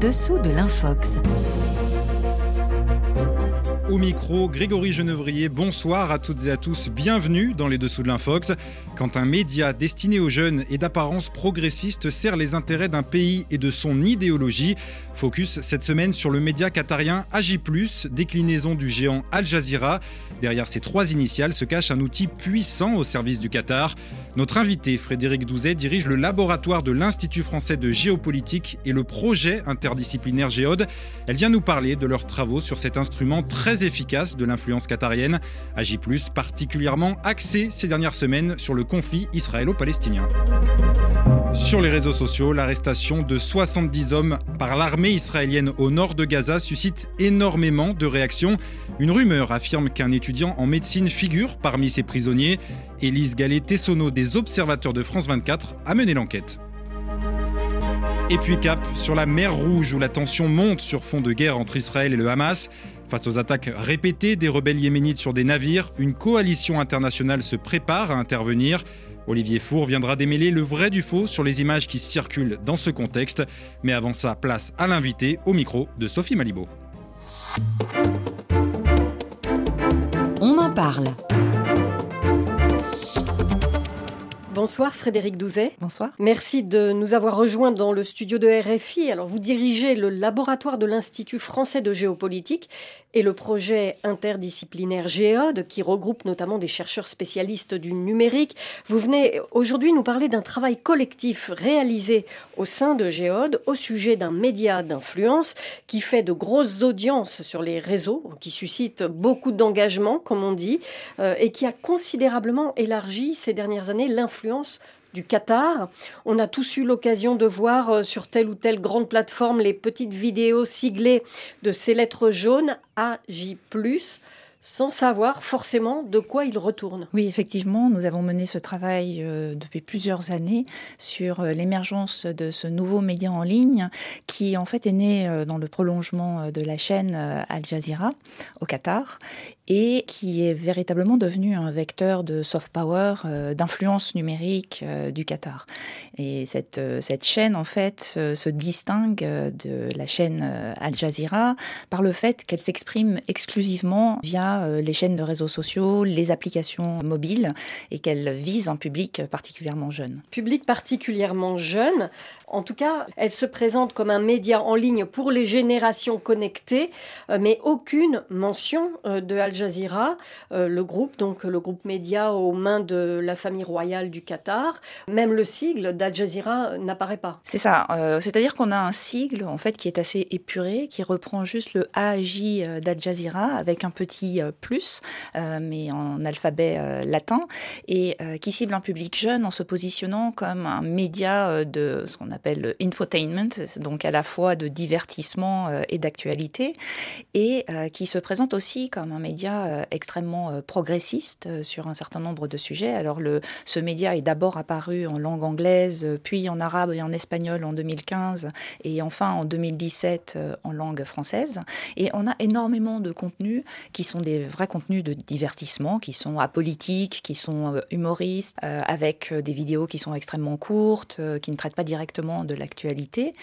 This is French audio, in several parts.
dessous de l'infox. Au micro, Grégory Genevrier, bonsoir à toutes et à tous, bienvenue dans les dessous de l'Infox. Quand un média destiné aux jeunes et d'apparence progressiste sert les intérêts d'un pays et de son idéologie, focus cette semaine sur le média qatarien AJ+, déclinaison du géant Al Jazeera. Derrière ces trois initiales se cache un outil puissant au service du Qatar. Notre invité, Frédéric Douzet, dirige le laboratoire de l'Institut français de géopolitique et le projet interdisciplinaire Géode. Elle vient nous parler de leurs travaux sur cet instrument très efficace de l'influence qatarienne. Plus particulièrement axé ces dernières semaines sur le conflit israélo-palestinien. Sur les réseaux sociaux, l'arrestation de 70 hommes par l'armée israélienne au nord de Gaza suscite énormément de réactions. Une rumeur affirme qu'un étudiant en médecine figure parmi ces prisonniers. Élise Gallet-Tessonneau des Observateurs de France 24 a mené l'enquête. Et puis cap sur la mer Rouge où la tension monte sur fond de guerre entre Israël et le Hamas. Face aux attaques répétées des rebelles yéménites sur des navires, une coalition internationale se prépare à intervenir. Olivier Four viendra démêler le vrai du faux sur les images qui circulent dans ce contexte. Mais avant ça, place à l'invité au micro de Sophie Malibaud. On en parle. Bonsoir Frédéric Douzet. Bonsoir. Merci de nous avoir rejoints dans le studio de RFI. Alors vous dirigez le laboratoire de l'Institut français de géopolitique et le projet interdisciplinaire Géode qui regroupe notamment des chercheurs spécialistes du numérique. Vous venez aujourd'hui nous parler d'un travail collectif réalisé au sein de Géode au sujet d'un média d'influence qui fait de grosses audiences sur les réseaux, qui suscite beaucoup d'engagement comme on dit, euh, et qui a considérablement élargi ces dernières années l'influence du Qatar. On a tous eu l'occasion de voir euh, sur telle ou telle grande plateforme les petites vidéos siglées de ces lettres jaunes AJ+, sans savoir forcément de quoi il retourne. Oui, effectivement, nous avons mené ce travail euh, depuis plusieurs années sur euh, l'émergence de ce nouveau média en ligne qui en fait est né dans le prolongement de la chaîne Al Jazeera au Qatar et qui est véritablement devenu un vecteur de soft power, euh, d'influence numérique euh, du Qatar. Et cette, euh, cette chaîne, en fait, se distingue de la chaîne Al Jazeera par le fait qu'elle s'exprime exclusivement via les chaînes de réseaux sociaux, les applications mobiles, et qu'elle vise un public particulièrement jeune. Public particulièrement jeune. En tout cas, elle se présente comme un média en ligne pour les générations connectées, mais aucune mention de Al Jazeera, euh, le groupe, donc le groupe média aux mains de la famille royale du Qatar. Même le sigle d'Al Jazeera n'apparaît pas. C'est ça. Euh, c'est-à-dire qu'on a un sigle en fait qui est assez épuré, qui reprend juste le AJ euh, d'Al Jazeera avec un petit plus, mais en alphabet latin, et qui cible un public jeune en se positionnant comme un média de ce qu'on appelle infotainment, donc à la fois de divertissement et d'actualité, et qui se présente aussi comme un média euh, extrêmement euh, progressiste euh, sur un certain nombre de sujets. Alors le, ce média est d'abord apparu en langue anglaise, puis en arabe et en espagnol en 2015, et enfin en 2017 en langue française. Et on a énormément de contenus qui sont des vrais contenus de divertissement, qui sont apolitiques, qui sont humoristes, avec des vidéos qui sont extrêmement courtes, qui ne traitent pas directement de l'actualité.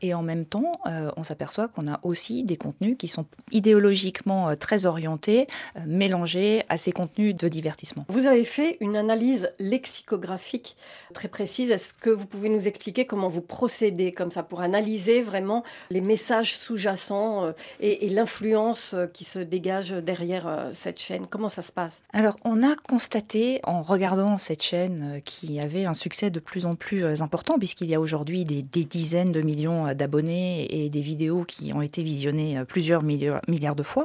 Et en même temps, on s'aperçoit qu'on a aussi des contenus qui sont idéologiquement très orientés, euh, mélangé à ces contenus de divertissement. Vous avez fait une analyse lexicographique très précise. Est-ce que vous pouvez nous expliquer comment vous procédez comme ça pour analyser vraiment les messages sous-jacents euh, et, l'influence euh, qui se dégage derrière cette chaîne? Comment ça se passe? Alors, on a constaté en regardant cette chaîne qui avait un succès de plus en plus important puisqu'il y a aujourd'hui des, dizaines de millions d'abonnés et des vidéos qui ont été visionnées plusieurs milliards de fois,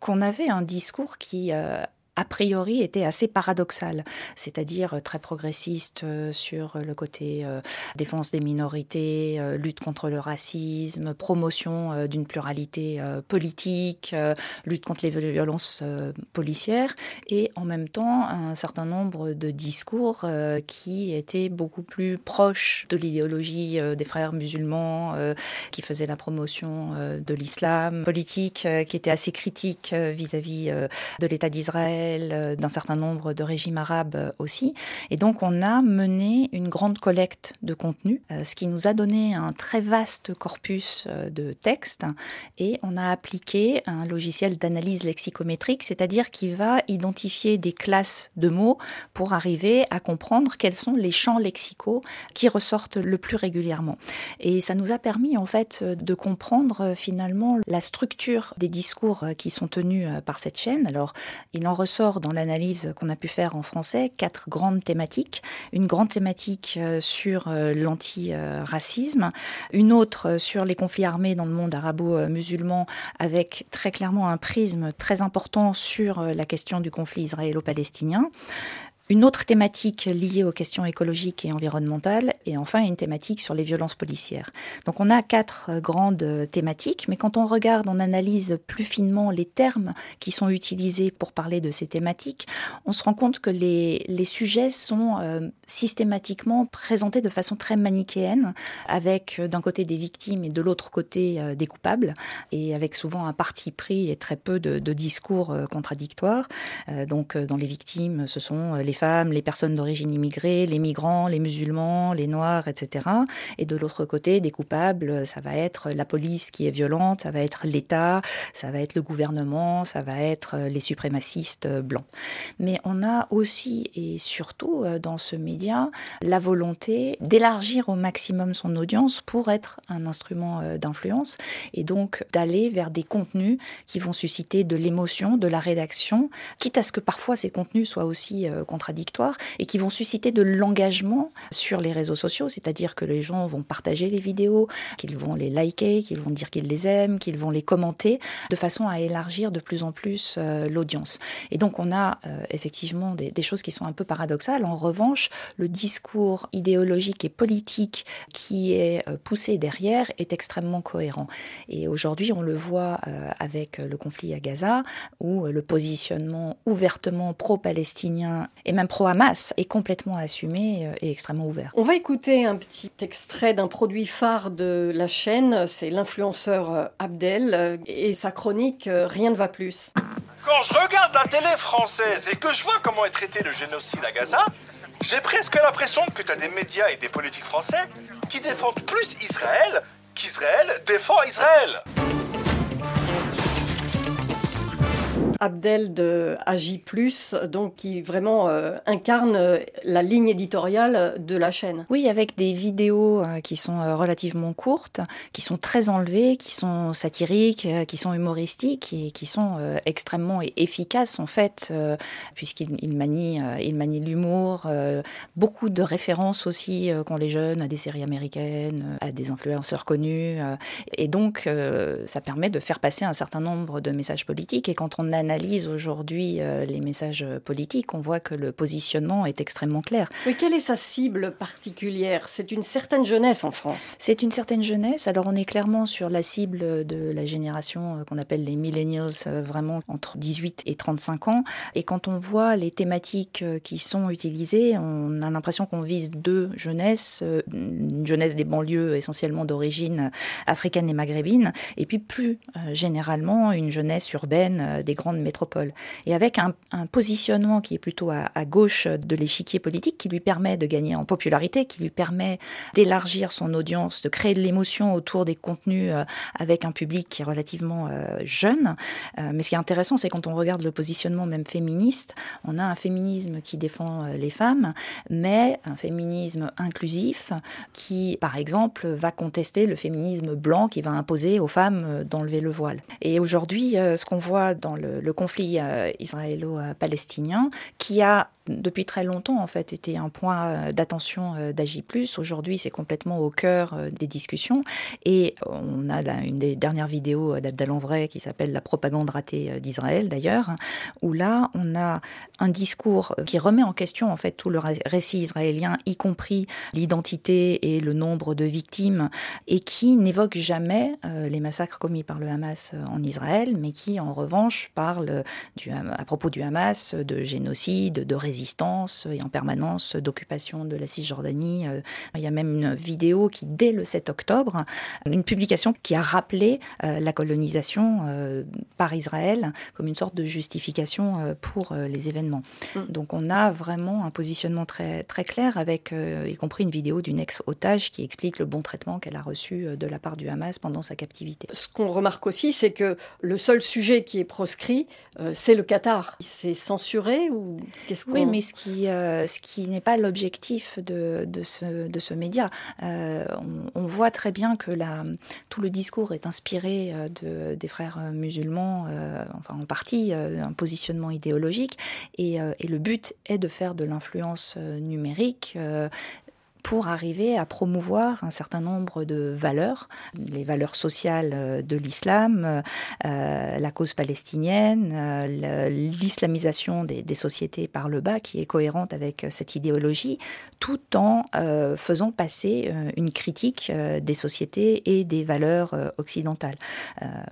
qu'on avait un discours qui euh, a priori était assez paradoxal, c'est-à-dire euh, très progressiste euh, sur le côté défense des minorités, lutte contre le racisme, promotion d'une pluralité politique, lutte contre les violences policières, et en même temps un certain nombre de discours qui étaient beaucoup plus proches de l'idéologie des frères musulmans, qui faisaient la promotion de l'islam, politique qui était assez critique vis-à-vis de l'État d'Israël d'Israël, d'un certain nombre de régimes arabes aussi. Et donc on a mené une grande collecte de contenu, ce qui nous a donné un très vaste corpus de textes et on a appliqué un logiciel d'analyse lexicométrique, c'est-à-dire qui va identifier des classes de mots pour arriver à comprendre quels sont les champs lexicaux qui ressortent le plus régulièrement. Et ça nous a permis en fait de comprendre finalement la structure des discours qui sont tenus par cette chaîne. Alors, il en ressort dans l'analyse qu'on a pu faire en français quatre grandes thématiques. Une grande thématique sur l'anti-racisme, une autre sur les conflits armés dans le monde arabo-musulman avec très clairement un prisme très important sur la question du conflit israélo-palestinien. Une autre thématique liée aux questions écologiques et environnementales, et enfin une thématique sur les violences policières. Donc on a quatre euh, grandes euh, thématiques, mais quand on regarde, on analyse plus finement les termes qui sont utilisés pour parler de ces thématiques, on se rend compte que les, sujets sont euh, systématiquement présentés de façon très manichéenne, avec d'un côté des victimes et de l'autre côté des coupables, et avec souvent un parti pris et très peu de, de discours contradictoires. donc dans les victimes, ce sont les femmes, les personnes d'origine immigrée, les migrants, les musulmans, les noirs, etc. Et de l'autre côté, des coupables, ça va être la police qui est violente, ça va être l'État, ça va être le gouvernement, ça va être les suprémacistes blancs. Mais on a aussi et surtout euh, dans ce média la volonté d'élargir au maximum son audience pour être un instrument euh, d'influence et donc d'aller vers des contenus qui vont susciter de l'émotion, de la rédaction, quitte à ce que parfois ces contenus soient aussi euh, contradictoires et qui vont susciter de l'engagement sur les réseaux sociaux, c'est-à-dire que les gens vont partager les vidéos, qu'ils vont les liker, qu'ils vont dire qu'ils les aiment, qu'ils vont les commenter, de façon à élargir de plus en plus euh, l'audience. Et donc on a euh, effectivement des, choses qui sont un peu paradoxales. En revanche, le discours idéologique et politique qui est euh, poussé derrière est extrêmement cohérent. Et aujourd'hui, on le voit avec le conflit à Gaza, où le positionnement ouvertement pro-palestinien et même pro-Hamas est complètement assumé euh, et extrêmement ouvert. On va écouter un petit extrait d'un produit phare de la chaîne, c'est l'influenceur euh, Abdel euh, et sa chronique Rien ne va plus. Quand je regarde la télé française et que je vois comment est traité le génocide à Gaza, j'ai presque l'impression que tu as des médias et des politiques français qui défendent plus Israël qu'Israël défend Israël. Abdel de Agi+, donc qui vraiment euh, incarne euh, la ligne éditoriale de la chaîne. Oui, avec des vidéos euh, qui sont relativement courtes, qui sont très enlevées, qui sont satiriques, qui sont humoristiques et qui sont extrêmement efficaces en fait, puisqu'il manie, il manie l'humour, beaucoup de références aussi qu'ont les jeunes à des séries américaines, à des influenceurs connus, et donc ça permet de faire passer un certain nombre de messages politiques. Et quand on a analyse aujourd'hui euh, les messages politiques, on voit que le positionnement est extrêmement clair. Oui, quelle est sa cible particulière? C'est une certaine jeunesse en France. C'est une certaine jeunesse. Alors on est clairement sur la cible de la génération euh, qu'on appelle les millennials, euh, vraiment entre 18 et 35 ans. Et quand on voit les thématiques qui sont utilisées, on a l'impression qu'on vise deux jeunesses, une jeunesse des banlieues essentiellement d'origine africaine et maghrébine, et puis plus généralement une jeunesse urbaine des grandes métropole. Et avec un, positionnement qui est plutôt à, gauche de l'échiquier politique, qui lui permet de gagner en popularité, qui lui permet d'élargir son audience, de créer de l'émotion autour des contenus euh, avec un public qui est relativement euh, jeune. Euh, mais ce qui est intéressant, c'est quand on regarde le positionnement même féministe, on a un féminisme qui défend les femmes, mais un féminisme inclusif qui, par exemple, va contester le féminisme blanc qui va imposer aux femmes d'enlever le voile. Et aujourd'hui, ce qu'on voit dans le, le conflit euh, israélo-palestinien, qui a depuis très longtemps en fait été un point euh, d'attention euh, d'Agi+. Aujourd'hui, c'est complètement au cœur des discussions. Et on a une des dernières vidéos d'Abdel Vrai qui s'appelle La propagande ratée d'Israël d'ailleurs, où là, on a un discours qui remet en question en fait tout le récit israélien, y compris l'identité et le nombre de victimes, et qui n'évoque jamais les massacres commis par le Hamas en Israël, mais qui en revanche parle du, à propos du Hamas de génocide, de résistance et en permanence d'occupation de la Cisjordanie. Il y a même une vidéo qui, dès le 7 octobre, une publication qui a rappelé la colonisation par Israël comme une sorte de justification pour les événements. Mm. Donc on a vraiment un positionnement très, très clair avec y compris une vidéo d'une ex-otage qui explique le bon traitement qu'elle a reçu de la part du Hamas pendant sa captivité. Ce qu'on remarque aussi, c'est que le seul sujet qui est proscrit, euh, c'est le Qatar. C'est censuré ou qu'est-ce Oui, mais ce qui, euh, ce qui n'est pas l'objectif de, de, ce, de ce média. Euh, on, voit très bien que la, tout le discours est inspiré de, des frères musulmans, enfin en partie un positionnement idéologique, et, et, le but est de faire de l'influence numérique pour arriver à promouvoir un certain nombre de valeurs, les valeurs sociales euh, de l'islam, euh, la cause palestinienne, euh, l'islamisation des, sociétés par le bas qui est cohérente avec cette idéologie, tout en faisant passer une critique des sociétés et des valeurs occidentales,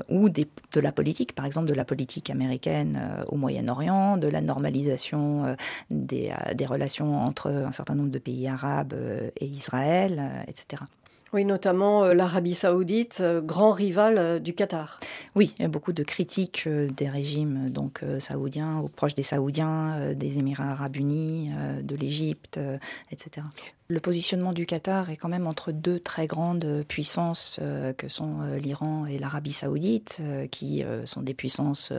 ou de la politique, par exemple de la politique américaine au Moyen-Orient, de la normalisation des, des relations entre un certain nombre de pays arabes et Israël, euh, etc. Oui, notamment euh, l'Arabie saoudite, euh, grand rival du Qatar. Oui, il y a beaucoup de critiques des régimes donc saoudiens, ou proches des Saoudiens, des Émirats arabes unis, de l'Égypte, etc le positionnement du Qatar est quand même entre deux très grandes puissances euh, que sont euh, l'Iran et l'Arabie saoudite, euh, qui sont des puissances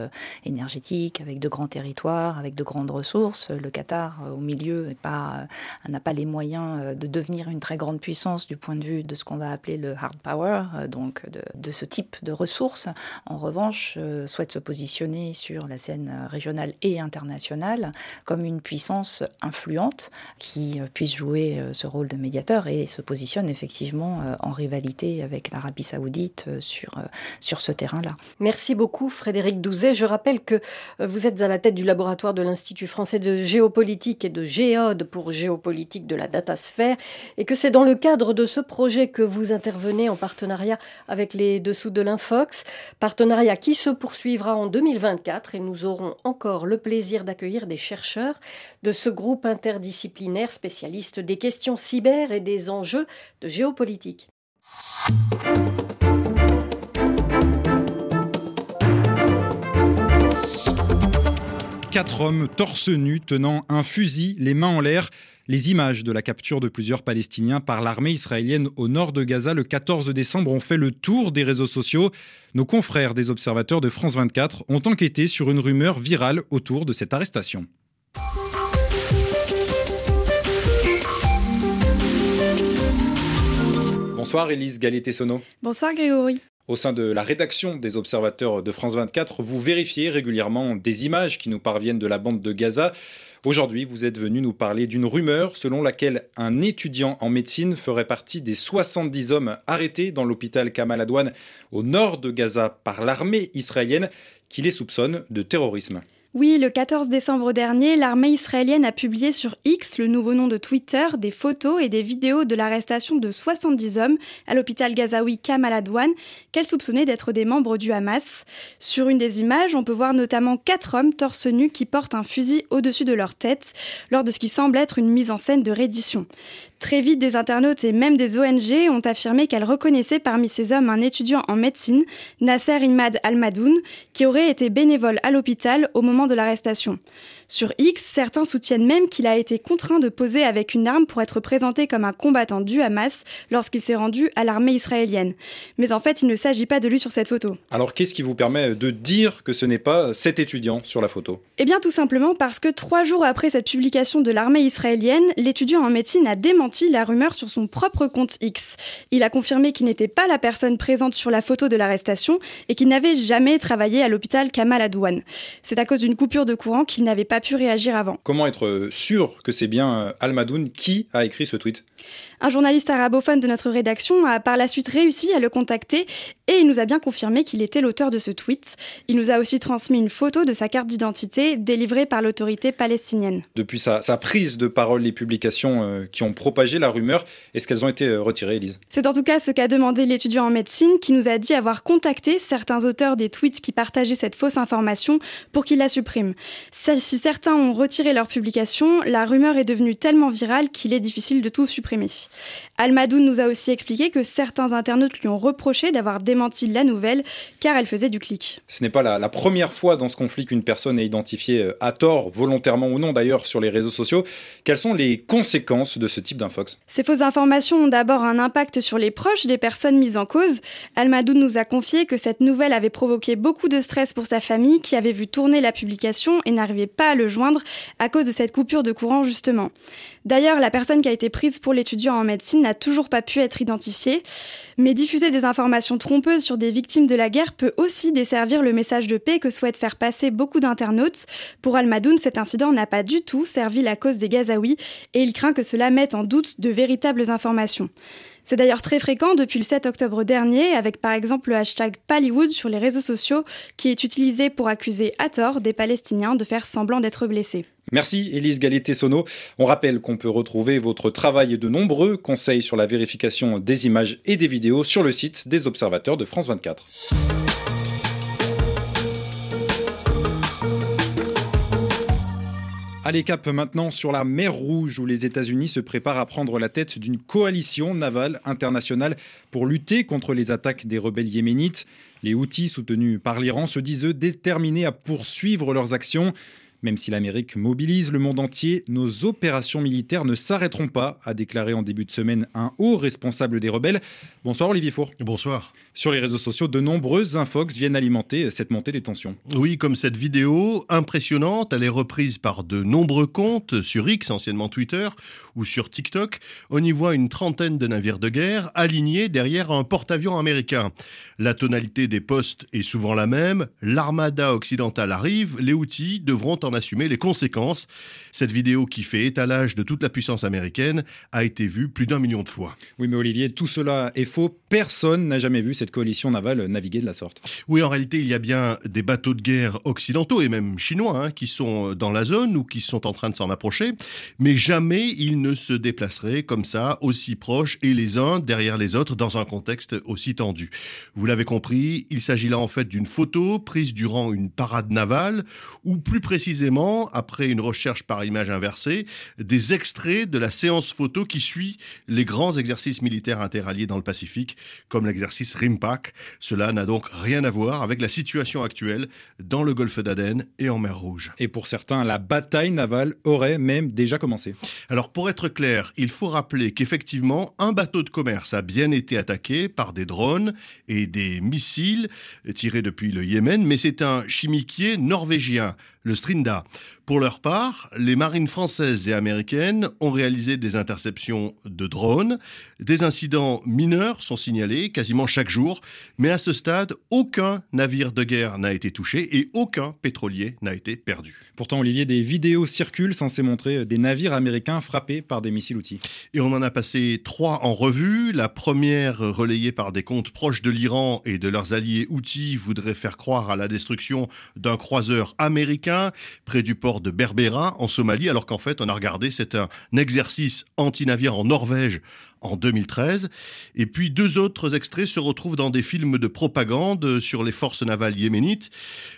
énergétiques avec de grands territoires, avec de grandes ressources. Le Qatar, au milieu, n'a pas les moyens de devenir une très grande puissance du point de vue de ce qu'on va appeler le hard power, donc de, ce type de ressources. En revanche, souhaite se positionner sur la scène régionale et internationale comme une puissance influente qui puisse jouer rôle de médiateur et se positionne effectivement euh, en rivalité avec l'Arabie saoudite euh, sur, euh, sur ce terrain-là. Merci beaucoup Frédéric Douzet. Je rappelle que vous êtes à la tête du laboratoire de l'Institut français de géopolitique et de géode pour géopolitique de la datasphère et que c'est dans le cadre de ce projet que vous intervenez en partenariat avec les dessous de l'Infox, partenariat qui se poursuivra en 2024 et nous aurons encore le plaisir d'accueillir des chercheurs de ce groupe interdisciplinaire spécialiste des questions cyber et des enjeux de géopolitique. Quatre hommes torse nu tenant un fusil, les mains en l'air. Les images de la capture de plusieurs Palestiniens par l'armée israélienne au nord de Gaza le 14 décembre ont fait le tour des réseaux sociaux. Nos confrères des observateurs de France 24 ont enquêté sur une rumeur virale autour de cette arrestation. Bonsoir Élise Gallier-Tessonneau. Bonsoir Grégory. Au sein de la rédaction des observateurs de France 24, vous vérifiez régulièrement des images qui nous parviennent de la bande de Gaza. Aujourd'hui, vous êtes venu nous parler d'une rumeur selon laquelle un étudiant en médecine ferait partie des 70 hommes arrêtés dans l'hôpital Kamal Adwan au nord de Gaza par l'armée israélienne qui les soupçonne de terrorisme. Oui, le 14 décembre dernier, l'armée israélienne a publié sur X, le nouveau nom de Twitter, des photos et des vidéos de l'arrestation de 70 hommes à l'hôpital gazaoui Kamal Adwan, qu'elle soupçonnait d'être des membres du Hamas. Sur une des images, on peut voir notamment quatre hommes torse nus qui portent un fusil au-dessus de leur tête, lors de ce qui semble être une mise en scène de reddition. Très vite, des internautes et même des ONG ont affirmé qu'elles reconnaissaient parmi ces hommes un étudiant en médecine, Nasser Imad Al-Madoun, qui aurait été bénévole à l'hôpital au moment de l'arrestation. Sur X, certains soutiennent même qu'il a été contraint de poser avec une arme pour être présenté comme un combattant du Hamas lorsqu'il s'est rendu à l'armée israélienne. Mais en fait, il ne s'agit pas de lui sur cette photo. Alors qu'est-ce qui vous permet de dire que ce n'est pas cet étudiant sur la photo? Eh bien tout simplement parce que trois jours après cette publication de l'armée israélienne, l'étudiant en médecine a démenti la rumeur sur son propre compte X. Il a confirmé qu'il n'était pas la personne présente sur la photo de l'arrestation et qu'il n'avait jamais travaillé à l'hôpital Kamal Adwan. C'est à cause d'une coupure de courant qu'il n'avait pas pu réagir avant. Comment être sûr que c'est bien Almadoun qui a écrit ce tweet? Un journaliste arabophone de notre rédaction a par la suite réussi à le contacter et il nous a bien confirmé qu'il était l'auteur de ce tweet. Il nous a aussi transmis une photo de sa carte d'identité délivrée par l'autorité palestinienne. Depuis sa, prise de parole, les publications euh, qui ont propagé la rumeur, est-ce qu'elles ont été euh, retirées, Elise C'est en tout cas ce qu'a demandé l'étudiant en médecine qui nous a dit avoir contacté certains auteurs des tweets qui partageaient cette fausse information pour qu'ils la suppriment. Si certains ont retiré leur publication, la rumeur est devenue tellement virale qu'il est difficile de tout supprimer. Almadoun nous a aussi expliqué que certains internautes lui ont reproché d'avoir démenti la nouvelle car elle faisait du clic. Ce n'est pas la, première fois dans ce conflit qu'une personne est identifiée euh, à tort, volontairement ou non d'ailleurs, sur les réseaux sociaux. Quelles sont les conséquences de ce type d'infox? Ces fausses informations ont d'abord un impact sur les proches des personnes mises en cause. Almadoun nous a confié que cette nouvelle avait provoqué beaucoup de stress pour sa famille qui avait vu tourner la publication et n'arrivait pas à le joindre à cause de cette coupure de courant justement. D'ailleurs, la personne qui a été prise pour l'étudiant en médecine n'a toujours pas pu être identifiée. Mais diffuser des informations trompeuses sur des victimes de la guerre peut aussi desservir le message de paix que souhaitent faire passer beaucoup d'internautes. Pour Almadoun, cet incident n'a pas du tout servi la cause des Gazaouis et il craint que cela mette en doute de véritables informations. C'est d'ailleurs très fréquent depuis le 7 octobre dernier, avec par exemple le hashtag Pallywood sur les réseaux sociaux, qui est utilisé pour accuser à tort des Palestiniens de faire semblant d'être blessés. Merci Élise Galité-Sono. On rappelle qu'on peut retrouver votre travail et de nombreux conseils sur la vérification des images et des vidéos sur le site des observateurs de France 24. Allez, cap maintenant sur la mer Rouge où les États-Unis se préparent à prendre la tête d'une coalition navale internationale pour lutter contre les attaques des rebelles yéménites. Les Houthis, soutenus par l'Iran, se disent eux déterminés à poursuivre leurs actions. Même si l'Amérique mobilise le monde entier, nos opérations militaires ne s'arrêteront pas, a déclaré en début de semaine un haut responsable des rebelles. Bonsoir Olivier Four. Bonsoir. Sur les réseaux sociaux, de nombreuses infox viennent alimenter cette montée des tensions. Oui, comme cette vidéo impressionnante, elle est reprise par de nombreux comptes sur X, anciennement Twitter, ou sur TikTok. On y voit une trentaine de navires de guerre alignés derrière un porte-avions américain. La tonalité des postes est souvent la même. L'armada occidentale arrive, les outils devront en assumer les conséquences. Cette vidéo qui fait étalage de toute la puissance américaine a été vue plus d'un million de fois. Oui, mais Olivier, tout cela est faux. Personne n'a jamais vu cette coalition navale naviguer de la sorte. Oui, en réalité, il y a bien des bateaux de guerre occidentaux et même chinois hein, qui sont dans la zone ou qui sont en train de s'en approcher, mais jamais ils ne se déplaceraient comme ça, aussi proches et les uns derrière les autres dans un contexte aussi tendu. Vous l'avez compris, il s'agit là en fait d'une photo prise durant une parade navale ou plus précisément, après une recherche par image inversée, des extraits de la séance photo qui suit les grands exercices militaires interalliés dans le Pacifique, comme l'exercice RIMPAC. Cela n'a donc rien à voir avec la situation actuelle dans le golfe d'Aden et en mer Rouge. Et pour certains, la bataille navale aurait même déjà commencé. Alors pour être clair, il faut rappeler qu'effectivement, un bateau de commerce a bien été attaqué par des drones et des missiles tirés depuis le Yémen, mais c'est un chimiquier norvégien le Strinda. Pour leur part, les marines françaises et américaines ont réalisé des interceptions de drones. Des incidents mineurs sont signalés quasiment chaque jour, mais à ce stade, aucun navire de guerre n'a été touché et aucun pétrolier n'a été perdu. Pourtant, Olivier, des vidéos circulent censées montrer des navires américains frappés par des missiles outils. Et on en a passé trois en revue. La première, relayée par des comptes proches de l'Iran et de leurs alliés outils, voudrait faire croire à la destruction d'un croiseur américain près du de Berbera, en Somalie, alors qu'en fait, on a regardé, c'est un exercice anti-navire en Norvège en 2013. Et puis deux autres extraits se retrouvent dans des films de propagande sur les forces navales yéménites.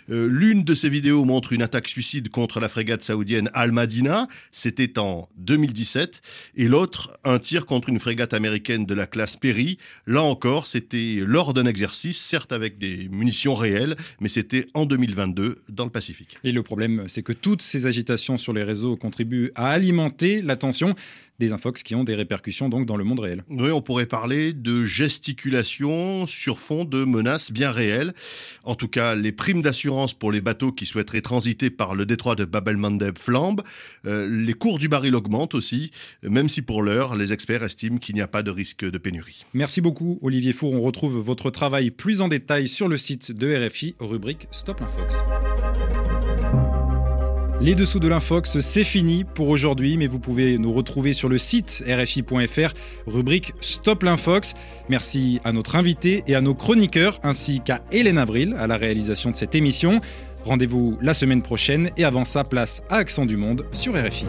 Euh, l'une de ces vidéos montre une attaque suicide contre la frégate saoudienne Al-Madina, c'était en 2017, et l'autre un tir contre une frégate américaine de la classe Perry. Là encore, c'était lors d'un exercice, certes avec des munitions réelles, mais c'était en 2022 dans le Pacifique. Et le problème, c'est que toutes ces agitations sur les réseaux contribuent à alimenter la tension des infox qui ont des répercussions donc dans le monde réel. Oui, on pourrait parler de gesticulation sur fond de menaces bien réelles. En tout cas, les primes d'assurance pour les bateaux qui souhaiteraient transiter par le détroit de Bab el-Mandeb flambent. Euh, les cours du baril augmentent aussi, même si pour l'heure, les experts estiment qu'il n'y a pas de risque de pénurie. Merci beaucoup, Olivier Four. On retrouve votre travail plus en détail sur le site de RFI, rubrique Stop l'Infox. Les dessous de l'infox, c'est fini pour aujourd'hui, mais vous pouvez nous retrouver sur le site rfi.fr, rubrique Stop l'infox. Merci à notre invité et à nos chroniqueurs, ainsi qu'à Hélène Avril à la réalisation de cette émission. Rendez-vous la semaine prochaine et avant ça, place à Accent du Monde sur RFI.